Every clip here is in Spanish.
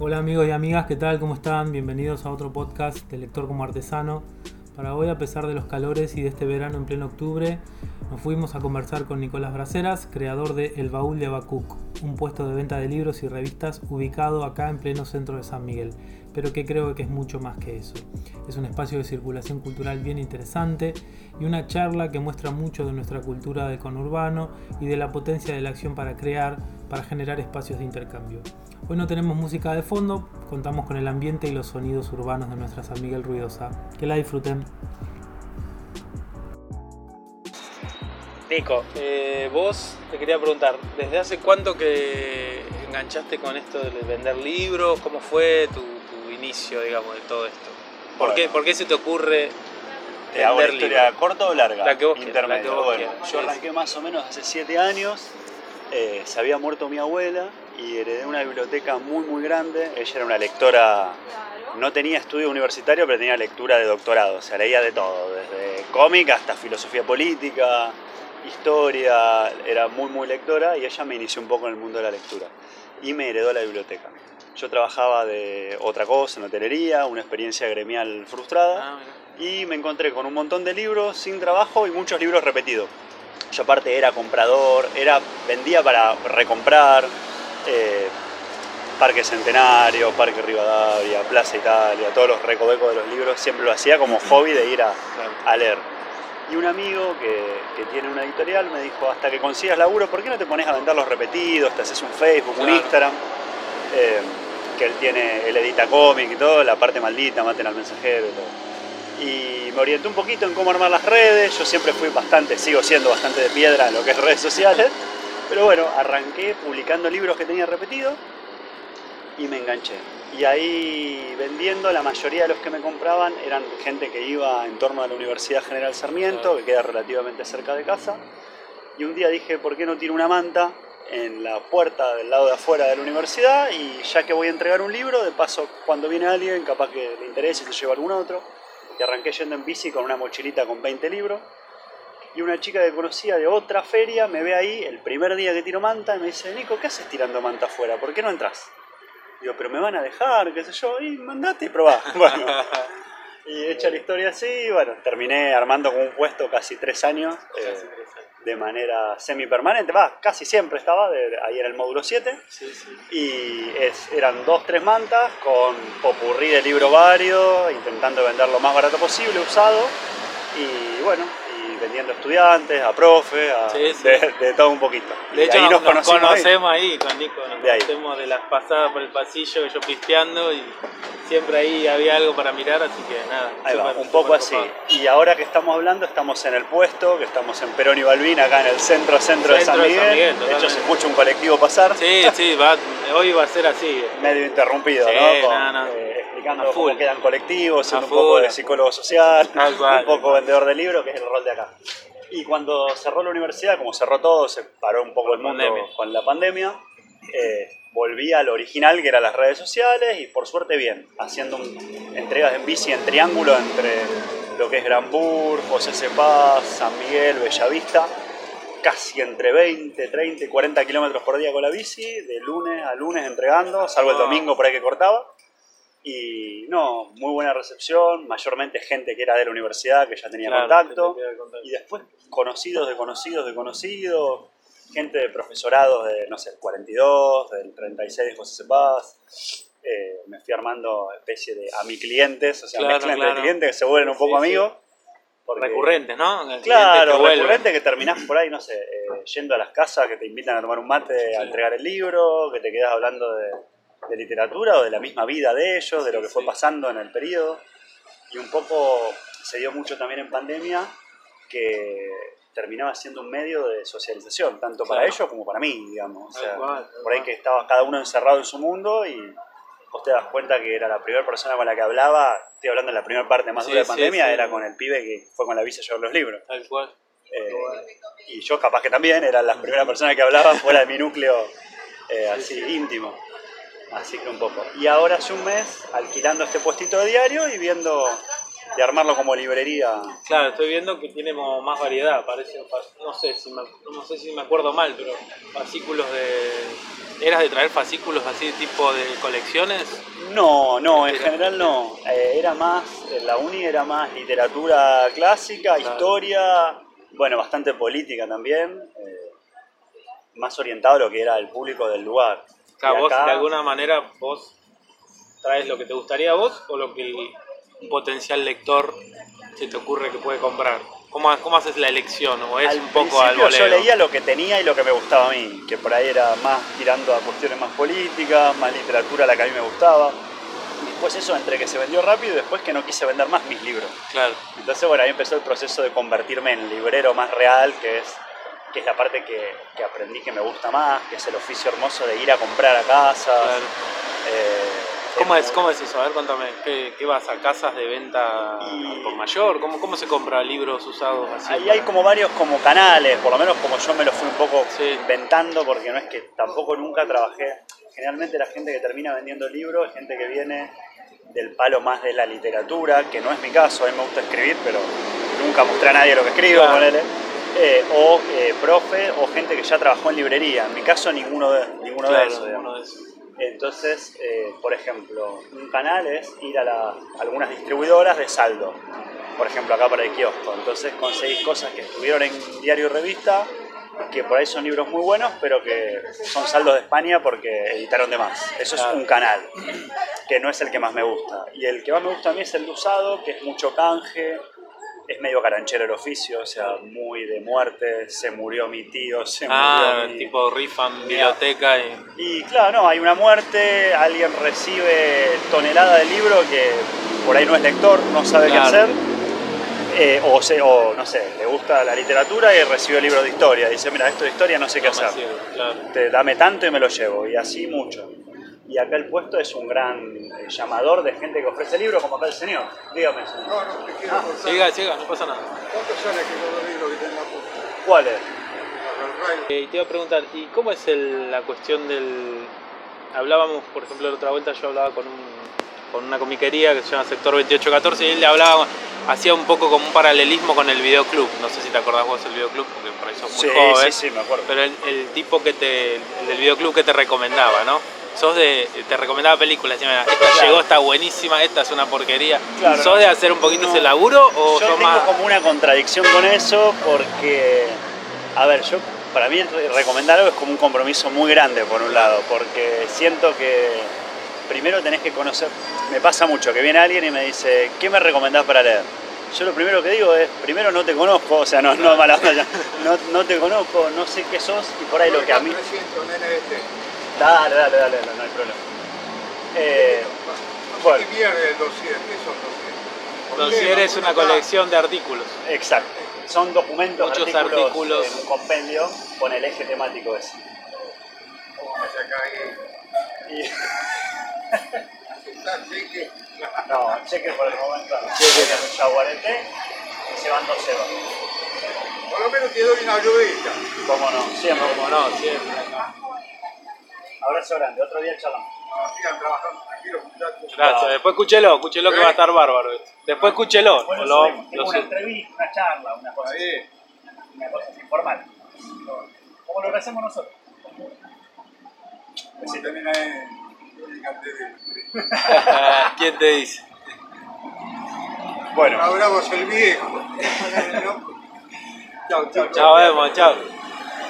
Hola amigos y amigas, ¿qué tal? ¿Cómo están? Bienvenidos a otro podcast de Lector como Artesano. Para hoy, a pesar de los calores y de este verano en pleno octubre, nos fuimos a conversar con Nicolás Braceras, creador de El Baúl de Abacuc, un puesto de venta de libros y revistas ubicado acá en pleno centro de San Miguel, pero que creo que es mucho más que eso. Es un espacio de circulación cultural bien interesante y una charla que muestra mucho de nuestra cultura de conurbano y de la potencia de la acción para crear, para generar espacios de intercambio. Hoy no tenemos música de fondo, contamos con el ambiente y los sonidos urbanos de nuestra San Miguel ruidosa. Que la disfruten. Nico, eh, vos te quería preguntar, ¿desde hace cuánto que enganchaste con esto de vender libros? ¿Cómo fue tu, inicio, digamos, de todo esto? ¿Por, qué, ¿Por qué se te ocurre ¿Te hago una historia corta o larga? La que vos Intermedio. bueno, yo arranqué más o menos hace siete años. Eh, se había muerto mi abuela y heredé una biblioteca muy muy grande. Ella era una lectora, no tenía estudio universitario, pero tenía lectura de doctorado, o sea, leía de todo, desde cómic hasta filosofía política, historia, era muy muy lectora y ella me inició un poco en el mundo de la lectura y me heredó la biblioteca. Yo trabajaba de otra cosa, en hotelería, una experiencia gremial frustrada ah, y me encontré con un montón de libros sin trabajo y muchos libros repetidos. Yo aparte era comprador, era vendía para recomprar, eh, Parque Centenario, Parque Rivadavia, Plaza Italia, todos los recovecos de los libros, siempre lo hacía como hobby de ir a, leer. Y un amigo que, tiene una editorial me dijo, hasta que consigas laburo, ¿por qué no te pones a vender los repetidos? Te haces un Facebook, un Instagram, eh, que él tiene, él edita cómic y todo, la parte maldita, maten al mensajero y todo. Y me orienté un poquito en cómo armar las redes, yo siempre fui bastante, sigo siendo bastante de piedra en lo que es redes sociales. Pero bueno, arranqué publicando libros que tenía repetido y me enganché. Y ahí vendiendo, la mayoría de los que me compraban eran gente que iba en torno a la Universidad General Sarmiento, que queda relativamente cerca de casa. Y un día dije, ¿por qué no tiro una manta en la puerta del lado de afuera de la universidad? Y ya que voy a entregar un libro, de paso, cuando viene alguien, capaz que le interese y se lleva algún otro. Y arranqué yendo en bici con una mochilita con 20 libros y una chica que conocía de otra feria me ve ahí el primer día que tiro manta y me dice, Nico, ¿qué haces tirando manta afuera? ¿Por qué no entras? Digo, pero me van a dejar, qué sé yo, y mandate y probá. Bueno, y hecha la historia así, bueno, terminé armando con un puesto casi tres años, eh, de manera semi-permanente, va, casi siempre estaba, ahí en el módulo 7, y es, eran dos, tres mantas con popurrí de libro varios, intentando vender lo más barato posible, usado, y bueno, vendiendo estudiantes, a profe, a, De, todo un poquito. De hecho, nos, conocemos ahí. con Nico, nos de conocemos de las pasadas por el pasillo, yo pisteando y siempre ahí había algo para mirar, así que nada. Ahí va, un poco así. Y ahora que estamos hablando, estamos en el puesto, que estamos en Perón y Balbín, acá en el centro, centro, de San Miguel. De, hecho, se escucha un colectivo pasar. Sí, sí, va, hoy va a ser así. Medio interrumpido, ¿no? Eh, explicando cómo quedan colectivos, siendo un poco de psicólogo social, un poco vendedor de libros, que es el rol de acá. Y cuando cerró la universidad, como cerró todo, se paró un poco el mundo con la pandemia, eh, volví al original, que eran las redes sociales, y por suerte bien, haciendo entregas en bici en triángulo entre lo que es Granbur, José Cepaz, San Miguel, Bellavista, casi entre 20, 30 y 40 kilómetros por día con la bici, de lunes a lunes entregando, salvo el domingo por ahí que cortaba. Y no, muy buena recepción, mayormente gente que era de la universidad, que ya tenía contacto, y después conocidos de conocidos de conocidos, gente de profesorados de, no sé, el 42, del 36 de José Cepaz. Eh, me fui armando especie de a mi clientes, o sea, claro, mezcla clientes que se vuelven un poco amigos. recurrentes, ¿no? claro, recurrente que terminás por ahí, no sé, eh, yendo a las casas que te invitan a tomar un mate, a entregar el libro, que te quedas hablando de de literatura o de la misma vida de ellos, de lo que fue pasando en el periodo. Y un poco se dio mucho también en pandemia que terminaba siendo un medio de socialización, tanto para ellos como para mí, digamos. O sea, por ahí que estaba cada uno encerrado en su mundo y vos te das cuenta que era la primera persona con la que hablaba, estoy hablando de la primera parte más dura de pandemia, era con el pibe que fue con la visa a llevar los libros. Tal cual. Eh, y yo capaz que también era la primera persona que hablaba fuera de mi núcleo eh, así íntimo. Así que un poco. Y ahora hace un mes alquilando este puestito de diario y viendo de armarlo como librería. Claro, estoy viendo que tiene más variedad, parece, no sé si me, no sé si me acuerdo mal, pero fascículos de ¿Eras de traer fascículos así tipo de colecciones? No, no, en general no. Eh, era más, la uni era más literatura clásica, historia, bueno, bastante política también, eh, más orientado a lo que era el público del lugar. Claro, vos de alguna manera vos traes lo que te gustaría a vos o lo que el potencial lector se te ocurre que puede comprar. ¿Cómo, cómo haces la elección? ¿O es un poco algo Yo leía lo que tenía y lo que me gustaba a mí, que por ahí era más tirando a cuestiones más políticas, más literatura la que a mí me gustaba. Después eso, entre que se vendió rápido y después que no quise vender más mis libros. Claro. Entonces, bueno, ahí empezó el proceso de convertirme en librero más real, que es, que es la parte que, que aprendí que me gusta más, que es el oficio hermoso de ir a comprar a casas. Claro. Eh, ¿Cómo es, ¿Cómo es eso? A ver, cuéntame, ¿qué, qué vas a casas de venta por mayor? ¿Cómo, ¿Cómo se compra libros usados así? Ahí hay como varios como canales, por lo menos como yo me lo fui un poco inventando, porque no es que tampoco nunca trabajé. Generalmente la gente que termina vendiendo libros es gente que viene del palo más de la literatura, que no es mi caso, a mí me gusta escribir, pero nunca mostré a nadie lo que escribo, eh, o eh, profe, o gente que ya trabajó en librería. En mi caso, ninguno de, ninguno de esos. Ninguno de esos. Entonces, eh, por ejemplo, un canal es ir a, algunas distribuidoras de saldo, por ejemplo acá para el kiosco. Entonces conseguís cosas que estuvieron en diario y revista, que por ahí son libros muy buenos, pero que son saldos de España porque editaron de más. Eso es un canal, que no es el que más me gusta. Y el que más me gusta a mí es el de usado, que es mucho canje, es medio caranchero el oficio, o sea, muy de muerte, se murió mi tío, se ah, murió tipo rifan biblioteca y... Y claro, no, hay una muerte, alguien recibe tonelada de libro que por ahí no es lector, no sabe qué hacer, eh, o, se, o no sé, le gusta la literatura y recibe el libro de historia, dice, mira, esto de historia no sé qué hacer, Te, dame tanto y me lo llevo, y así mucho. Y acá el puesto es un gran eh, llamador de gente que ofrece libros, como acá el señor. Dígame, señor. No, no, te quiero ah, Siga, siga, no pasa nada. ¿Cuánto sale que los libros que tenga ¿Cuál es? Eh, y te iba a preguntar, ¿y cómo es el, la cuestión del... Hablábamos, por ejemplo, la otra vuelta yo hablaba con, un, con una comiquería que se llama Sector 2814 y él le hablaba, hacía un poco como un paralelismo con el videoclub. No sé si te acordás vos del videoclub, porque por ahí sos muy sí, joven. Sí, sí, me acuerdo. Pero el, el tipo que te, el del videoclub que te recomendaba, ¿no? Sos de. te recomendaba películas, esta llegó, está buenísima, esta es una porquería. ¿Sos de hacer un poquito ese laburo o yo tengo como una contradicción con eso porque. A ver, yo para mí recomendar algo es como un compromiso muy grande por un lado, porque siento que primero tenés que conocer. Me pasa mucho que viene alguien y me dice, ¿qué me recomendás para leer? Yo lo primero que digo es, primero no te conozco, o sea, no, no mala no, no te conozco, no sé qué sos y por ahí lo que a mí... Dale, dale, dale, no, hay problema. Eh, bueno. ¿Qué pierde el dossier? ¿Qué son dossier? Dossier es una colección de artículos. Exacto. Son documentos, Muchos artículos, en un compendio con el eje temático ese. Y... no, cheque por el momento. Cheque en el jaguarete y se van dos cebas. Por lo menos te doy una ayudita. ¿Cómo no? Siempre. ¿Cómo no? Siempre. Abrazo grande, otro día charlamos. sigan trabajando tranquilos, muchachos. Gracias, después escúchelo, escúchelo que va a estar bárbaro. Después escúchelo. Bueno, lo, tengo una entrevista, una charla, una cosa así. Una cosa así, informal. Como lo hacemos nosotros. Como también hay ¿Quién te dice? Bueno. Hablamos el viejo. chao, chao. Chao, vemos, chao.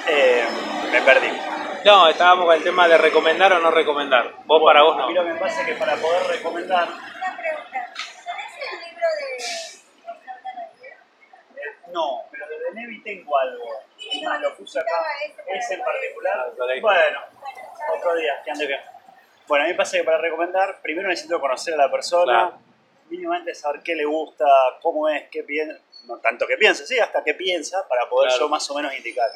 Eh, me perdí. No, estábamos con el tema de recomendar o no recomendar. Vos para vos no. A mí lo que me pasa es que para poder recomendar. Una pregunta. ¿Tenés el libro de eh, No, pero de Denevi tengo algo. Más, lo puse acá. Ese en particular. Bueno, otro día, que ande bien. Bueno, a mí me pasa que para recomendar, primero necesito conocer a la persona, mínimamente saber qué le gusta, cómo es, qué piensa, no tanto qué piensa, sí, hasta qué piensa, para poder yo más o menos indicar.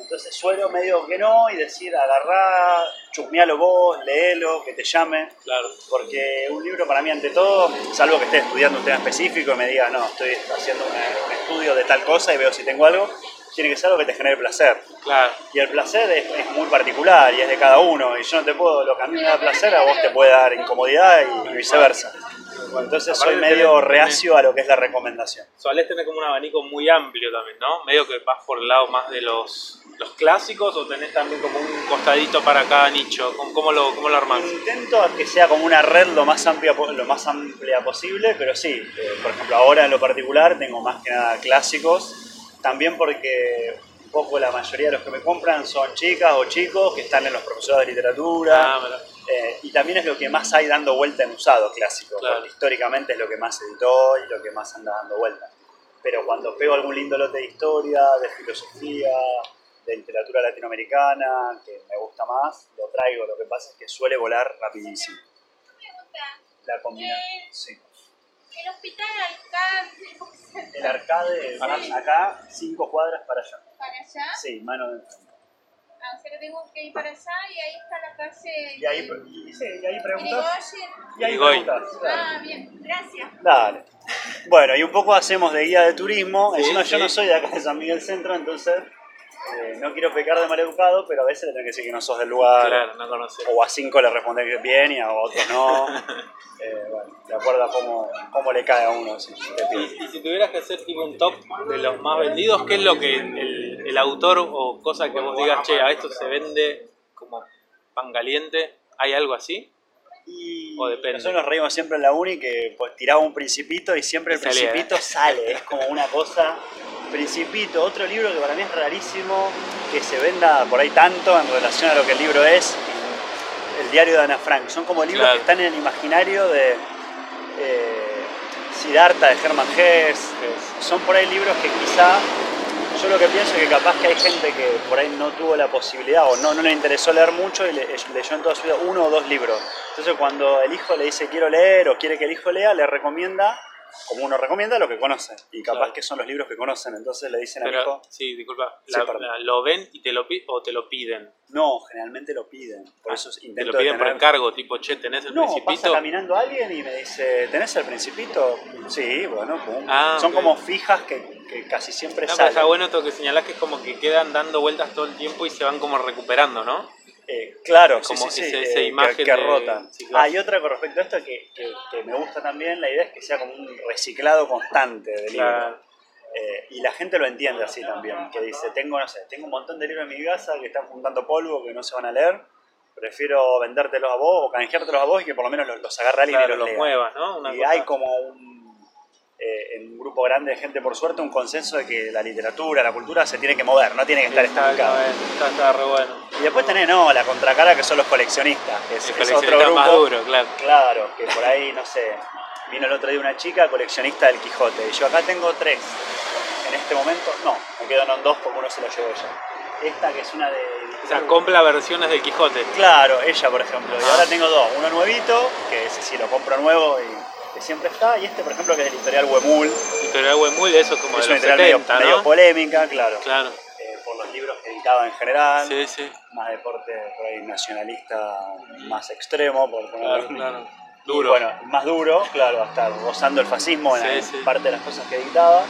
Entonces suelo medio que no y decir, agarrá, chusmealo vos, léelo, que te llame. Claro. Porque un libro para mí, ante todo, salvo que esté estudiando un tema específico y me diga, no, estoy haciendo un estudio de tal cosa y veo si tengo algo, tiene que ser algo que te genere placer. Claro. Y el placer es, muy particular y es de cada uno. Y yo no te puedo, lo que a mí me da placer, a vos te puede dar incomodidad y, viceversa. Entonces soy medio reacio a lo que es la recomendación. Solés tener como un abanico muy amplio también, ¿no? Medio que vas por el lado más de los los clásicos o tenés también como un costadito para cada nicho? ¿Cómo, lo, cómo lo armás? Intento que sea como una red lo más amplia, po- lo más amplia posible, pero sí, eh, por ejemplo, ahora en lo particular tengo más que nada clásicos, también porque un poco la mayoría de los que me compran son chicas o chicos que están en los profesorados de literatura, Ah. Eh, y también es lo que más hay dando vuelta en usado clásico, Claro. porque históricamente es lo que más se editó y lo que más anda dando vuelta. Pero cuando pego algún lindo lote de historia, de filosofía, de literatura latinoamericana, que me gusta más, lo traigo. Lo que pasa es que suele volar rapidísimo. pregunta. La combinación. Sí. El hospital alcance, ¿cómo se llama? El arcade, más acá, cinco cuadras para allá. para allá. Sí, mano de enfrente. Ah, o sea que tengo que ir para allá y ahí está la calle. Y ahí, y, sí, y ahí preguntas. Y ahí preguntas. Ah, bien, gracias. Dale. Bueno, y un poco hacemos de guía de turismo. Sí, Encima yo no soy de acá de San Miguel Centro, entonces eh, no quiero pecar de maleducado, pero a veces le tengo que decir que no sos del lugar. Claro, no conocés. O a cinco le responde que bien y a otros no. Eh, bueno, de acuerdo a cómo, cómo le cae a uno. si. Y, y si tuvieras que hacer tipo un top de los más vendidos, ¿qué es lo que el, el autor o cosa que vos digas, che, a esto se vende como pan caliente? ¿Hay algo así? Y O depende. Nosotros nos reímos siempre en la uni que pues, tiraba un principito y siempre el salía. principito sale. Es como una cosa. Principito, otro libro que para mí es rarísimo que se venda por ahí tanto en relación a lo que el libro es. El diario de Ana Frank. Son como libros Claro. que están en el imaginario de eh, Siddhartha, de Hermann Hesse. Son por ahí libros que quizá. Yo lo que pienso es que capaz que hay gente que por ahí no tuvo la posibilidad o no, no le interesó leer mucho y le- leyó en toda su vida uno o dos libros. Entonces cuando el hijo le dice quiero leer o quiere que el hijo lea, le recomienda, como uno recomienda, lo que conoce. Y capaz Claro. que son los libros que conocen. Entonces le dicen Pero, hijo, sí, disculpa, Sí, la- la- ¿lo ven y te lo o te lo piden? no, generalmente lo piden. Por eso Te lo piden por tener- encargo, tipo, che, ¿tenés el No, pasa principito? caminando alguien y me dice, ¿tenés el principito? Sí, bueno, pum. Ah, Son como fijas que, que casi siempre No, salen. está bueno esto que señalás que es como que quedan dando vueltas todo el tiempo y se van como recuperando, ¿no? Eh, claro, sí, Como sí, ese- eh, esa que- imagen que, de- rotan. sí, claro. Ah, otra con respecto a esto que, que- que me gusta también, la idea es que sea como un reciclado constante de libros. Claro. Eh, y la gente lo entiende así también, que dice, tengo, no sé, tengo un montón de libros en mi casa que están juntando polvo, que no se van a leer, prefiero vendértelos a vos o canjeártelos a vos y que por lo menos los, los agarre alguien Claro, y los, los lea. muevas, ¿no? Una y cosa- hay como un, eh, en un grupo grande de gente, por suerte, un consenso de que la literatura, la cultura se tiene que mover, no tiene que estar Está, estancada. está, está re bueno. Y después tenés, no, la contracara que son los coleccionistas, que es, El es coleccionista otro grupo. más duro, claro. Claro, que por ahí, no sé, vino el otro día una chica coleccionista del Quijote, y yo acá tengo tres. En este momento, no, me quedaron dos porque uno se lo llevó ella. Esta que es una de... O sea, compra versiones del Quijote. Claro, ella por ejemplo. Y Ah. ahora tengo dos, uno nuevito, que ese sí lo compro nuevo y que siempre está, y este por ejemplo que es del editorial Huemul, Editorial Huemul, eso como es de una los medio, 70, medio ¿no? polémica, claro, Claro, eh, por los libros que editaba en general. sí, sí, más deporte por ahí nacionalista más extremo, por claro, poner claro. Y Duro. bueno, más duro, claro, hasta rozando el fascismo en Sí, en sí. parte de las cosas que dictaba.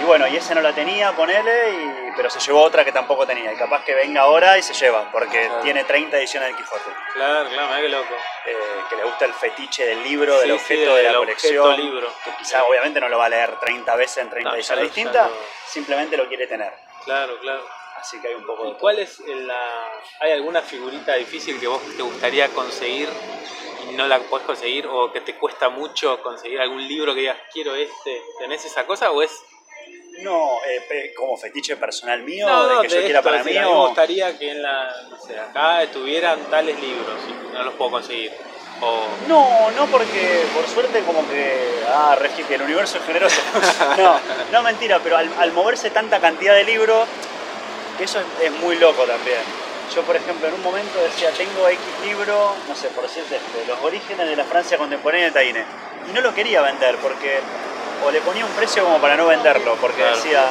Y bueno, y esa no la tenía, ponele, y, pero se llevó otra que tampoco tenía. Y capaz que venga ahora y se lleva, porque Claro. tiene 30 ediciones del Quijote. Claro, claro, qué loco. Eh, que le gusta el fetiche del libro, del objeto sí, de la colección. libro. Que quizá obviamente no lo va a leer 30 veces en 30 No, ya ediciones distintas, lo- simplemente lo quiere tener. Claro, claro. Así que hay un poco de ¿Y cuál es la... ¿Hay alguna figurita difícil que vos te gustaría conseguir y no la podés conseguir? ¿O que te cuesta mucho conseguir algún libro que digas, quiero este? ¿Tenés esa cosa o es...? No, eh, como fetiche personal mío, No, de que yo quiera para mí. a mí me gustaría que en la... No sé, acá estuvieran tales libros y no los puedo conseguir. O... No, no porque por suerte como que, ah, re que el universo es generoso. no, no mentira, pero al, al moverse tanta cantidad de libros, que eso es, es muy loco también. Yo, por ejemplo, en un momento decía, tengo X libro, no sé, por decirte este, Los orígenes de la Francia contemporánea de Taine. Y no lo quería vender porque, o le ponía un precio como para no venderlo, porque Claro. decía,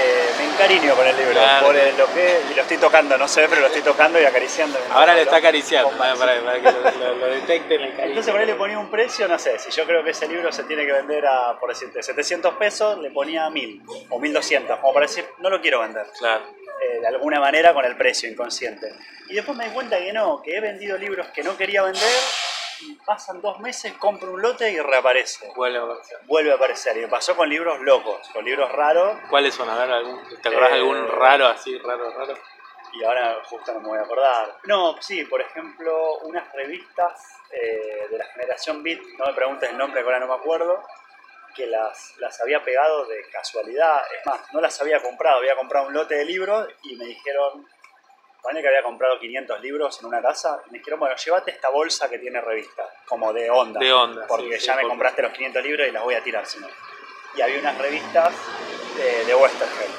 eh, me encariño con el libro, Claro. por el- lo que, y lo estoy tocando, no ve, pero lo estoy tocando y acariciando. Ahora le está acariciando, para, para- para que lo, lo- lo detecten entonces por ahí le ponía un precio, no sé, si yo creo que ese libro se tiene que vender a, por decirte, 700 pesos, le ponía 1000 o 1200, como para decir, no lo quiero vender, Claro. eh, de alguna manera con el precio inconsciente. Y después me di cuenta que no, que he vendido libros que no quería vender pasan dos meses, compro un lote y reaparece. Vuelve a aparecer. Vuelve a aparecer. Y me pasó con libros locos, con libros raros. ¿Cuáles son? A ver, algún, ¿te acordás Eh, algún raro así, raro, raro? Y ahora justo no me voy a acordar. No, sí, por ejemplo, unas revistas eh, de la generación Beat, no me preguntes el nombre, que ahora no me acuerdo, que las, las había pegado de casualidad. Es más, no las había comprado, había comprado un lote de libros y me dijeron, Ponele que había comprado 500 libros en una casa, y me dijeron, bueno, llévate esta bolsa que tiene revistas, como de onda. De onda, Porque sí, sí, ya me porque- compraste los 500 libros y las voy a tirar, si no. Y había unas revistas de, de Westergel,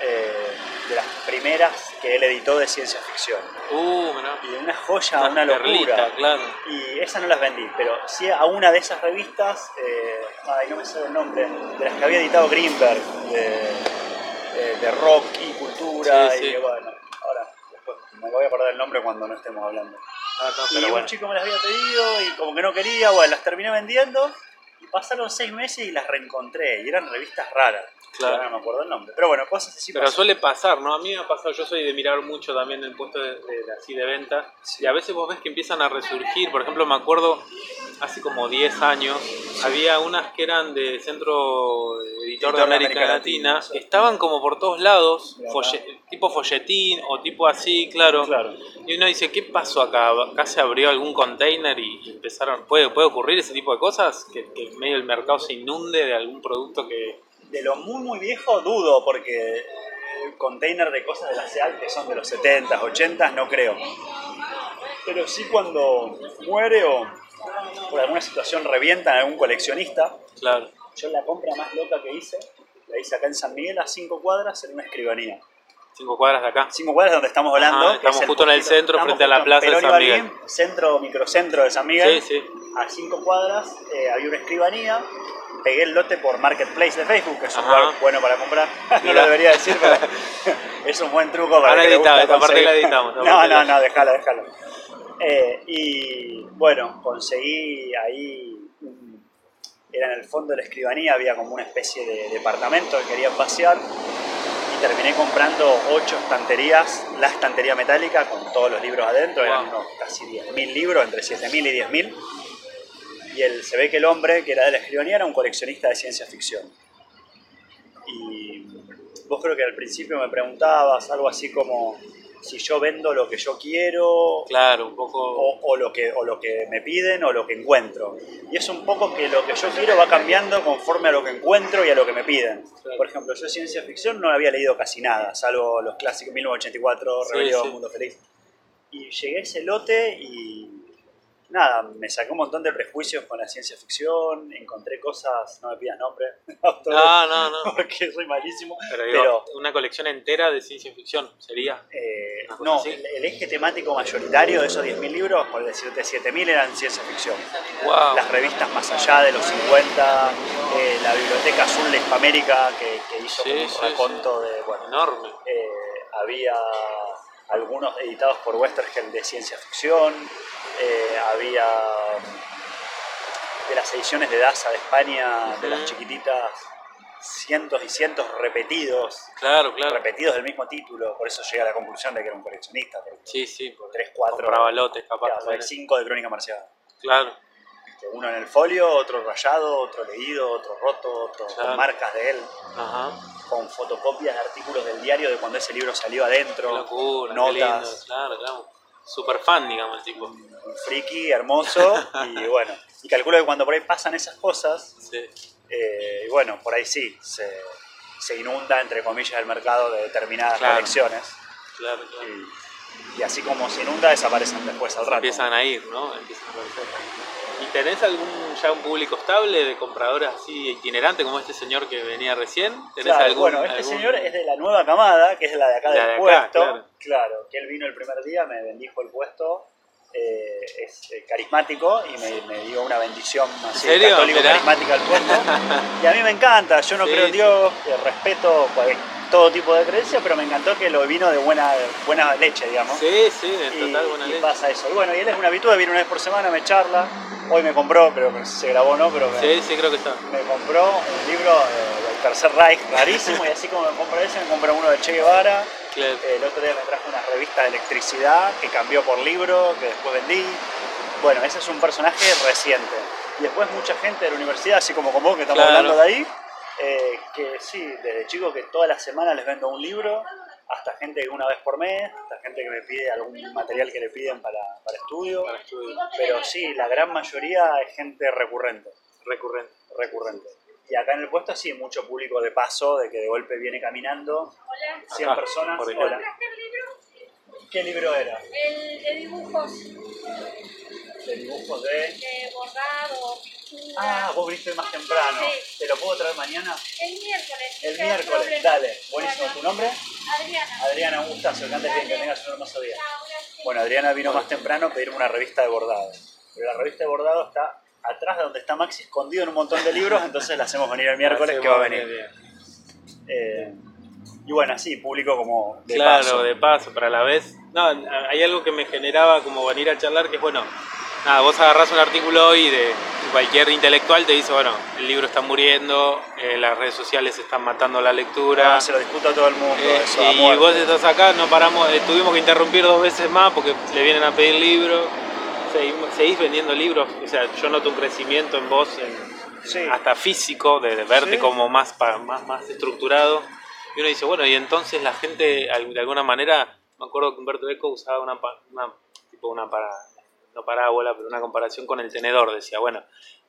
eh, de las primeras que él editó de ciencia ficción. Uh. Y una joya, una, locura. perlita, claro. Y esas no las vendí, pero sí a una de esas revistas, eh, ay, no me sale el nombre, de las que había editado Greenberg, de, de- de rock y cultura, Sí, y sí. que bueno, ahora después me voy a acordar el nombre cuando no estemos hablando. Ah, no, y pero un bueno. chico me las había pedido y como que no quería, bueno, las terminé vendiendo y pasaron seis meses y las reencontré y eran revistas raras. Claro. Ahora no me acuerdo el nombre, pero bueno, cosas así Pero pasan. suele pasar, ¿no? A mí me ha pasado, yo soy de mirar mucho también el puesto de, así de venta Sí. y a veces vos ves que empiezan a resurgir, por ejemplo me acuerdo hace como 10 años había unas que eran de Centro Editor de Editor de América, América Latina, estaban como por todos lados, folle- tipo folletín o tipo así, claro. Claro. Y uno dice, ¿qué pasó acá? ¿Acá se abrió algún container y empezaron? ¿Puede, puede ocurrir ese tipo de cosas? Que, que medio del mercado se inunde de algún producto que... De lo muy muy viejo dudo, porque el container de cosas de la SEAL que son de los 70s, 80s, no creo. Pero sí cuando muere o por alguna situación revientan a algún coleccionista. Claro. Yo la compra más loca que hice, la hice acá en San Miguel a 5 cuadras en una escribanía. Cinco cuadras de acá. 5 cuadras donde estamos hablando. Estamos es justo en el centro, estamos frente a la plaza de San Miguel. centro, microcentro de San Miguel. Sí, sí. A 5 cuadras eh, había una escribanía. Pegué el lote por Marketplace de Facebook, que es un Ajá. lugar bueno para comprar. no lo debería decir, pero es un buen truco para Ahora el que le edita, gusta esta parte la editamos, No, no, la- no, déjalo, déjalo. Eh, y bueno, conseguí ahí, era en el fondo de la escribanía, había como una especie de departamento que querían y terminé comprando ocho estanterías, la estantería metálica con todos los libros adentro, eran unos casi 10.000 libros, entre 7.000 y 10.000. Y el, se ve que el hombre que era de la escribanía era un coleccionista de ciencia ficción. Y vos creo que al principio me preguntabas algo así como si yo vendo lo que yo quiero Claro, un poco. o, o lo que, o lo que me piden o lo que encuentro. Y es un poco que lo que yo quiero va cambiando conforme a lo que encuentro y a lo que me piden. Claro. Por ejemplo, yo ciencia ficción no había leído casi nada, salvo los clásicos 1984, Sí, Rebelión, sí. Mundo Feliz. Y llegué a ese lote y nada, me saqué un montón de prejuicios con la ciencia ficción, encontré cosas, no me pidas nombre, autores, No, no, no. porque soy malísimo, Pero, digo, pero una colección entera de ciencia ficción sería. eh, no, el, el eje temático mayoritario de esos 10.000 libros, por decirte 7.000 eran ciencia ficción. Wow. Las revistas más allá de los 50, eh, la Biblioteca Azul de Hispamérica que, que hizo Sí, como un sí, de, bueno, Enorme. eh, había algunos editados por Westergel de ciencia ficción, eh, había de las ediciones de Daza de España, de las chiquititas, cientos y cientos repetidos, Claro, claro. repetidos del mismo título, por eso llegué a la conclusión de que era un coleccionista, porque Sí, sí. porque 3, 4, Compraba lotes, capaz. también. 5 de Crónica Marcial. Claro. Viste, Uno en el folio, otro rayado, otro leído, otro roto, otro Claro. con marcas de él, Ajá. con fotocopias de artículos del diario de cuando ese libro salió adentro, locura. notas, Claro, claro. Super fan, digamos, el tipo. un friki hermoso y bueno, y calculo que cuando por ahí pasan esas cosas, Sí. eh, y bueno, por ahí sí, se, se inunda entre comillas el mercado de determinadas Claro. colecciones Claro, claro. y, y así como se inunda desaparecen después al rato. Empiezan a ir, ¿no? Empiezan a aparecer. ¿Y tenés algún ya un público estable de compradores así itinerantes como este señor que venía recién? ¿Tenés Claro, algún, bueno, este algún- señor es de la nueva camada, que es la de acá La del de acá, puesto. claro. Claro. que él vino el primer día, me bendijo el puesto. eh, es eh, carismático y me, me dio una bendición así carismática al puesto. y a mí me encanta, yo no Sí, creo en sí. Dios, eh, respeto cual- todo tipo de creencia, pero me encantó que lo vino de buena, buena leche, digamos. Sí, sí, de Y, total buena y leche. pasa eso. Y bueno, y él es una habitual, viene una vez por semana, me charla. Hoy me compró, creo que se grabó, ¿no? Pero me, Sí, sí, creo que está. me compró un libro eh, del Tercer Reich rarísimo y así como me compró ese, me compró uno de Che Guevara. Claro. El otro día me trajo una revista de electricidad que cambió por libro, que después vendí. Bueno, ese es un personaje reciente. Y después mucha gente de la universidad, así como con vos que estamos Claro. hablando de ahí, eh, que sí, desde chico que todas las semanas les vendo un libro, hasta gente que una vez por mes, hasta gente que me pide algún material que le piden para, para estudio. Para estudio. Pero sí, la gran mayoría es gente recurrente, Recurrente. recurrente. Y acá en el puesto sí, mucho público de paso, de que de golpe viene caminando, Hola. 100 Acá, personas. Hola. ¿Qué libro era? El de dibujos, De dibujos de... de bordado, pintura. Ah, vos viniste más temprano. Sí. ¿Te lo puedo traer mañana? El miércoles. El miércoles, problema. dale. Buenísimo. Bueno, ¿Tu nombre? Adriana. Adriana, un gustazo. Que antes bien, que tengas un hermoso día. Bueno, Adriana vino más temprano a pedirme una revista de bordado. Pero la revista de bordado está atrás de donde está Maxi escondido en un montón de libros, entonces la hacemos venir el miércoles que va a venir. Eh, y bueno, así, público como de claro, paso. de paso, pero a la vez. No, hay algo que me generaba como venir a charlar que es bueno. Nada, vos agarrás un artículo hoy de cualquier intelectual, te dice, bueno, el libro está muriendo, eh, las redes sociales están matando la lectura. Ah, se lo discuto a todo el mundo. Eh, eso, y muerte. vos estás acá, no paramos, eh, tuvimos que interrumpir dos veces más porque le vienen a pedir libros. Seguimos- seguís vendiendo libros, o sea, yo noto un crecimiento en vos, en- Sí. hasta físico, de, de verte Sí. como más, pa- más, más estructurado. Y uno dice, bueno, y entonces la gente, de alguna manera, me acuerdo que Humberto Eco usaba una, una tipo una para, no parábola, pero una comparación con el tenedor. Decía, bueno,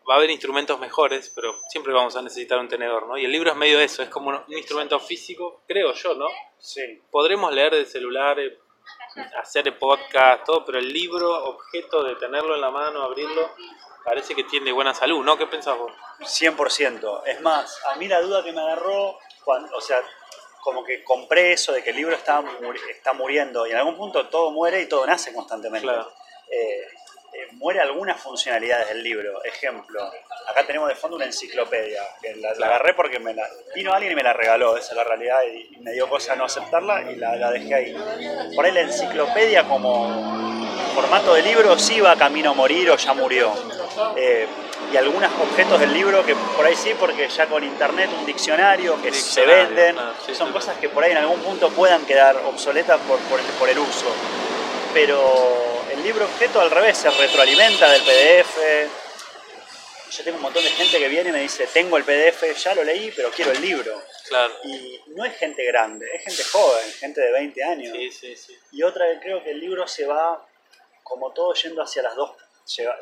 va a haber instrumentos mejores, pero siempre vamos a necesitar un tenedor, ¿no? Y el libro es medio eso, es como un, un instrumento físico, creo yo, ¿no? Sí. Podremos leer de celular, eh, hacer podcast, todo, pero el libro, objeto de tenerlo en la mano, abrirlo, parece que tiene buena salud, ¿no? ¿Qué pensás vos? 100%. Es más, a mí la duda que me agarró, cuando, o sea, como que compré eso de que el libro está, muri- está muriendo y en algún punto todo muere y todo nace constantemente. Claro. Eh, eh, muere algunas funcionalidades del libro. Ejemplo, acá tenemos de fondo una enciclopedia, que la, agarré porque me la, vino alguien y me la regaló, esa es la realidad, y, y me dio cosa no aceptarla y la, la dejé ahí. Por ahí la enciclopedia como formato de libro sí va camino a morir o ya murió. Eh, y algunos objetos del libro que por ahí sí, porque ya con internet un diccionario que se venden, sí, son sí, cosas que por ahí en algún punto puedan quedar obsoletas por, por el uso. Pero el libro objeto al revés se retroalimenta del PDF. Yo tengo un montón de gente que viene y me dice, tengo el PDF, ya lo leí, pero quiero el libro. Claro. Y no es gente grande, es gente joven, gente de 20 años. Sí, sí, sí. Y otra que creo que el libro se va, como todo, yendo hacia las dos,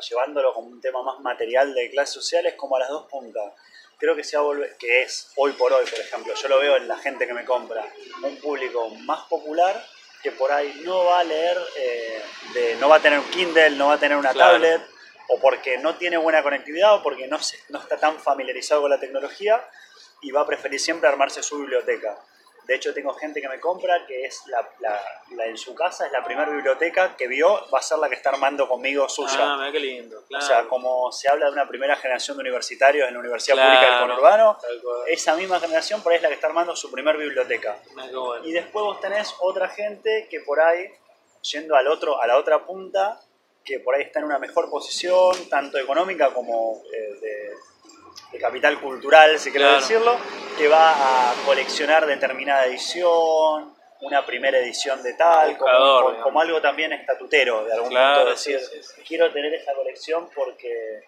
llevándolo como un tema más material de clases sociales, como a las dos puntas. Creo que se va a volver, que es hoy por hoy, por ejemplo, yo lo veo en la gente que me compra, un público más popular que por ahí no va a leer, eh, de, no va a tener un Kindle, no va a tener una Claro. tablet, o porque no tiene buena conectividad, o porque no, se- no está tan familiarizado con la tecnología, y va a preferir siempre armarse su biblioteca. De hecho, tengo gente que me compra que es la, la- la- en su casa, es la primera biblioteca que vio, va a ser la que está armando conmigo suya. Ah, mira qué lindo. Claro. O sea, como se habla de una primera generación de universitarios en la Universidad Claro, Pública del Conurbano, esa misma generación por ahí es la que está armando su primer biblioteca. Mira bueno. Y después vos tenés otra gente que por ahí, yendo al otro, a la otra punta, que por ahí está en una mejor posición, tanto económica como eh, de, de capital cultural, si Claro. decirlo, que va a coleccionar determinada edición, una primera edición de tal, como, Buscador, como- digamos. como algo también estatutero, de algún Claro, punto, decir, sí, sí, sí. quiero tener esta colección porque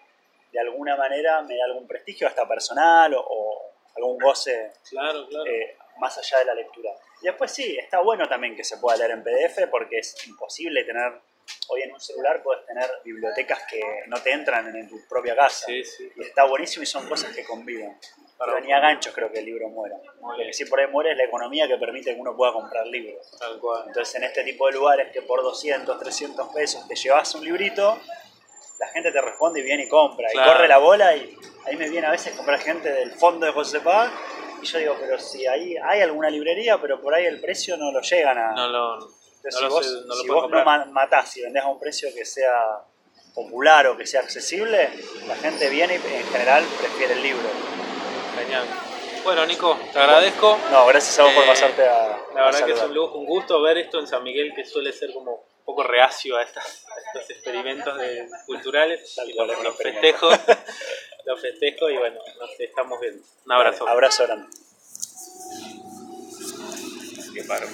de alguna manera me da algún prestigio hasta personal o, o algún goce Claro, claro. eh, más allá de la lectura. Y después sí, está bueno también que se pueda leer en PDF porque es imposible tener, hoy en un celular puedes tener bibliotecas que no te entran en tu propia casa. Sí, sí. Y está buenísimo y son cosas que conviven. Pero ni a ganchos creo que el libro muera. Lo que sí por ahí muere es la economía que permite que uno pueda comprar libros. Tal cual. Entonces en este tipo de lugares que por 200, 300 pesos te llevas un librito, la gente te responde y viene y compra. Claro. Y corre la bola y ahí me viene a veces comprar gente del fondo de José Paz. Y yo digo, pero si ahí hay alguna librería, pero por ahí el precio no lo llegan a... No lo, Entonces, no si lo vos, sé, no lo si vos no matás y vendés a un precio que sea popular o que sea accesible, la gente viene y en general prefiere el libro. Genial. Bueno, Nico, te agradezco. No, gracias a vos por Eh, pasarte a... La a verdad que es un, lujo, un gusto ver esto en San Miguel, que suele ser como un poco reacio a, estas, a estos experimentos de- culturales. Tal Y cual, los, los los festejo y bueno, nos estamos viendo. Un abrazo. Abrazo grande. Qué paro.